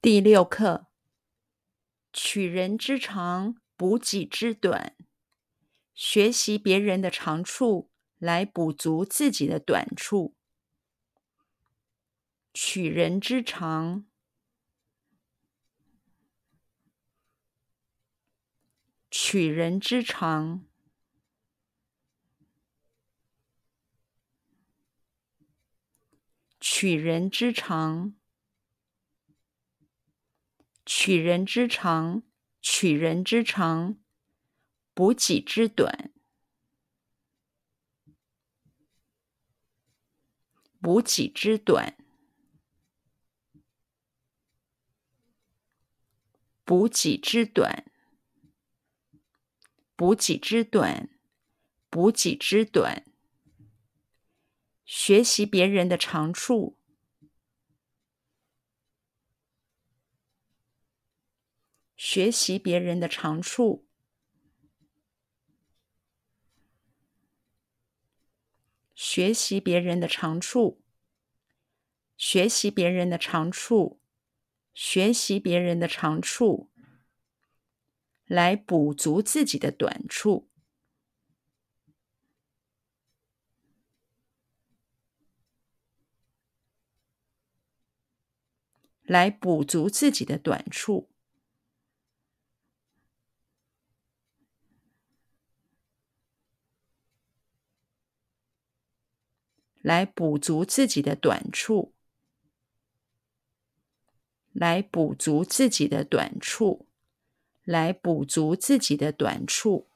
第六课：取人之长，补己之短。学习别人的长处，来补足自己的短处。取人之长，取人之长，取人之长。取人之长，取人之长，补己之短，补己之短，补己之短，补己之短，补己之短。学习别人的长处。学习别人的长处，学习别人的长处，学习别人的长处，学习别人的长处，来补足自己的短处，来补足自己的短处。来补足自己的短处，来补足自己的短处，来补足自己的短处。